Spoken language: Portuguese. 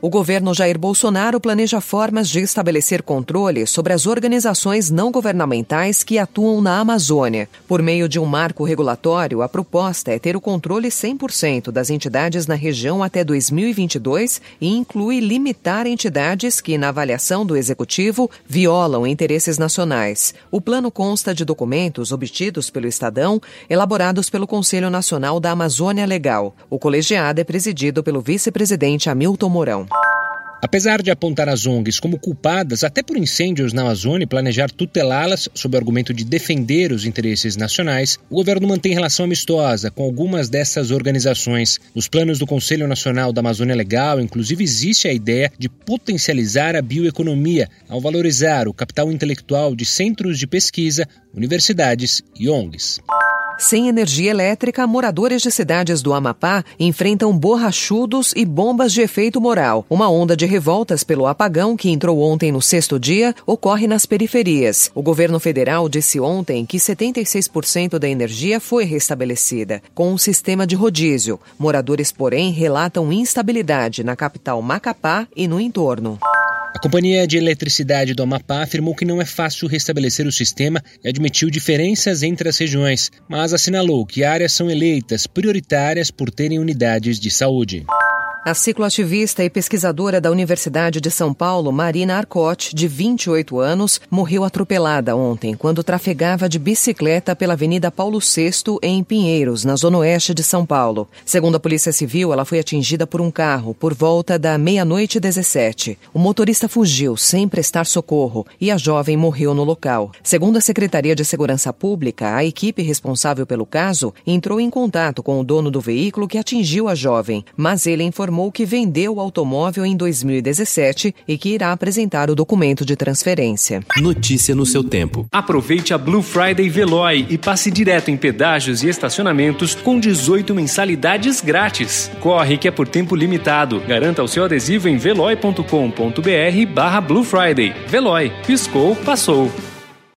O governo Jair Bolsonaro planeja formas de estabelecer controle sobre as organizações não governamentais que atuam na Amazônia. Por meio de um marco regulatório, a proposta é ter o controle 100% das entidades na região até 2022 e inclui limitar entidades que, na avaliação do executivo, violam interesses nacionais. O plano consta de documentos obtidos pelo Estadão, elaborados pelo Conselho Nacional da Amazônia Legal. O colegiado é presidido pelo vice-presidente Hamilton Mourão. Apesar de apontar as ONGs como culpadas até por incêndios na Amazônia e planejar tutelá-las sob o argumento de defender os interesses nacionais, o governo mantém relação amistosa com algumas dessas organizações. Nos planos do Conselho Nacional da Amazônia Legal, inclusive, existe a ideia de potencializar a bioeconomia ao valorizar o capital intelectual de centros de pesquisa, universidades e ONGs. Sem energia elétrica, moradores de cidades do Amapá enfrentam borrachudos e bombas de efeito moral. Uma onda de revoltas pelo apagão que entrou ontem no sexto dia ocorre nas periferias. O governo federal disse ontem que 76% da energia foi restabelecida, com um sistema de rodízio. Moradores, porém, relatam instabilidade na capital Macapá e no entorno. A Companhia de Eletricidade do Amapá afirmou que não é fácil restabelecer o sistema e admitiu diferenças entre as regiões, mas assinalou que áreas são eleitas prioritárias por terem unidades de saúde. A cicloativista e pesquisadora da Universidade de São Paulo, Marina Arcote, de 28 anos, morreu atropelada ontem quando trafegava de bicicleta pela Avenida Paulo VI em Pinheiros, na zona oeste de São Paulo. Segundo a Polícia Civil, ela foi atingida por um carro por volta da meia-noite 17. O motorista fugiu sem prestar socorro e a jovem morreu no local. Segundo a Secretaria de Segurança Pública, a equipe responsável pelo caso entrou em contato com o dono do veículo que atingiu a jovem, mas ele informou informou que vendeu o automóvel em 2017 e que irá apresentar o documento de transferência. Notícia no seu tempo. Aproveite a Blue Friday Veloy e passe direto em pedágios e estacionamentos com 18 mensalidades grátis. Corre que é por tempo limitado. Garanta o seu adesivo em veloy.com.br barra Blue Friday. Veloy. Piscou, passou.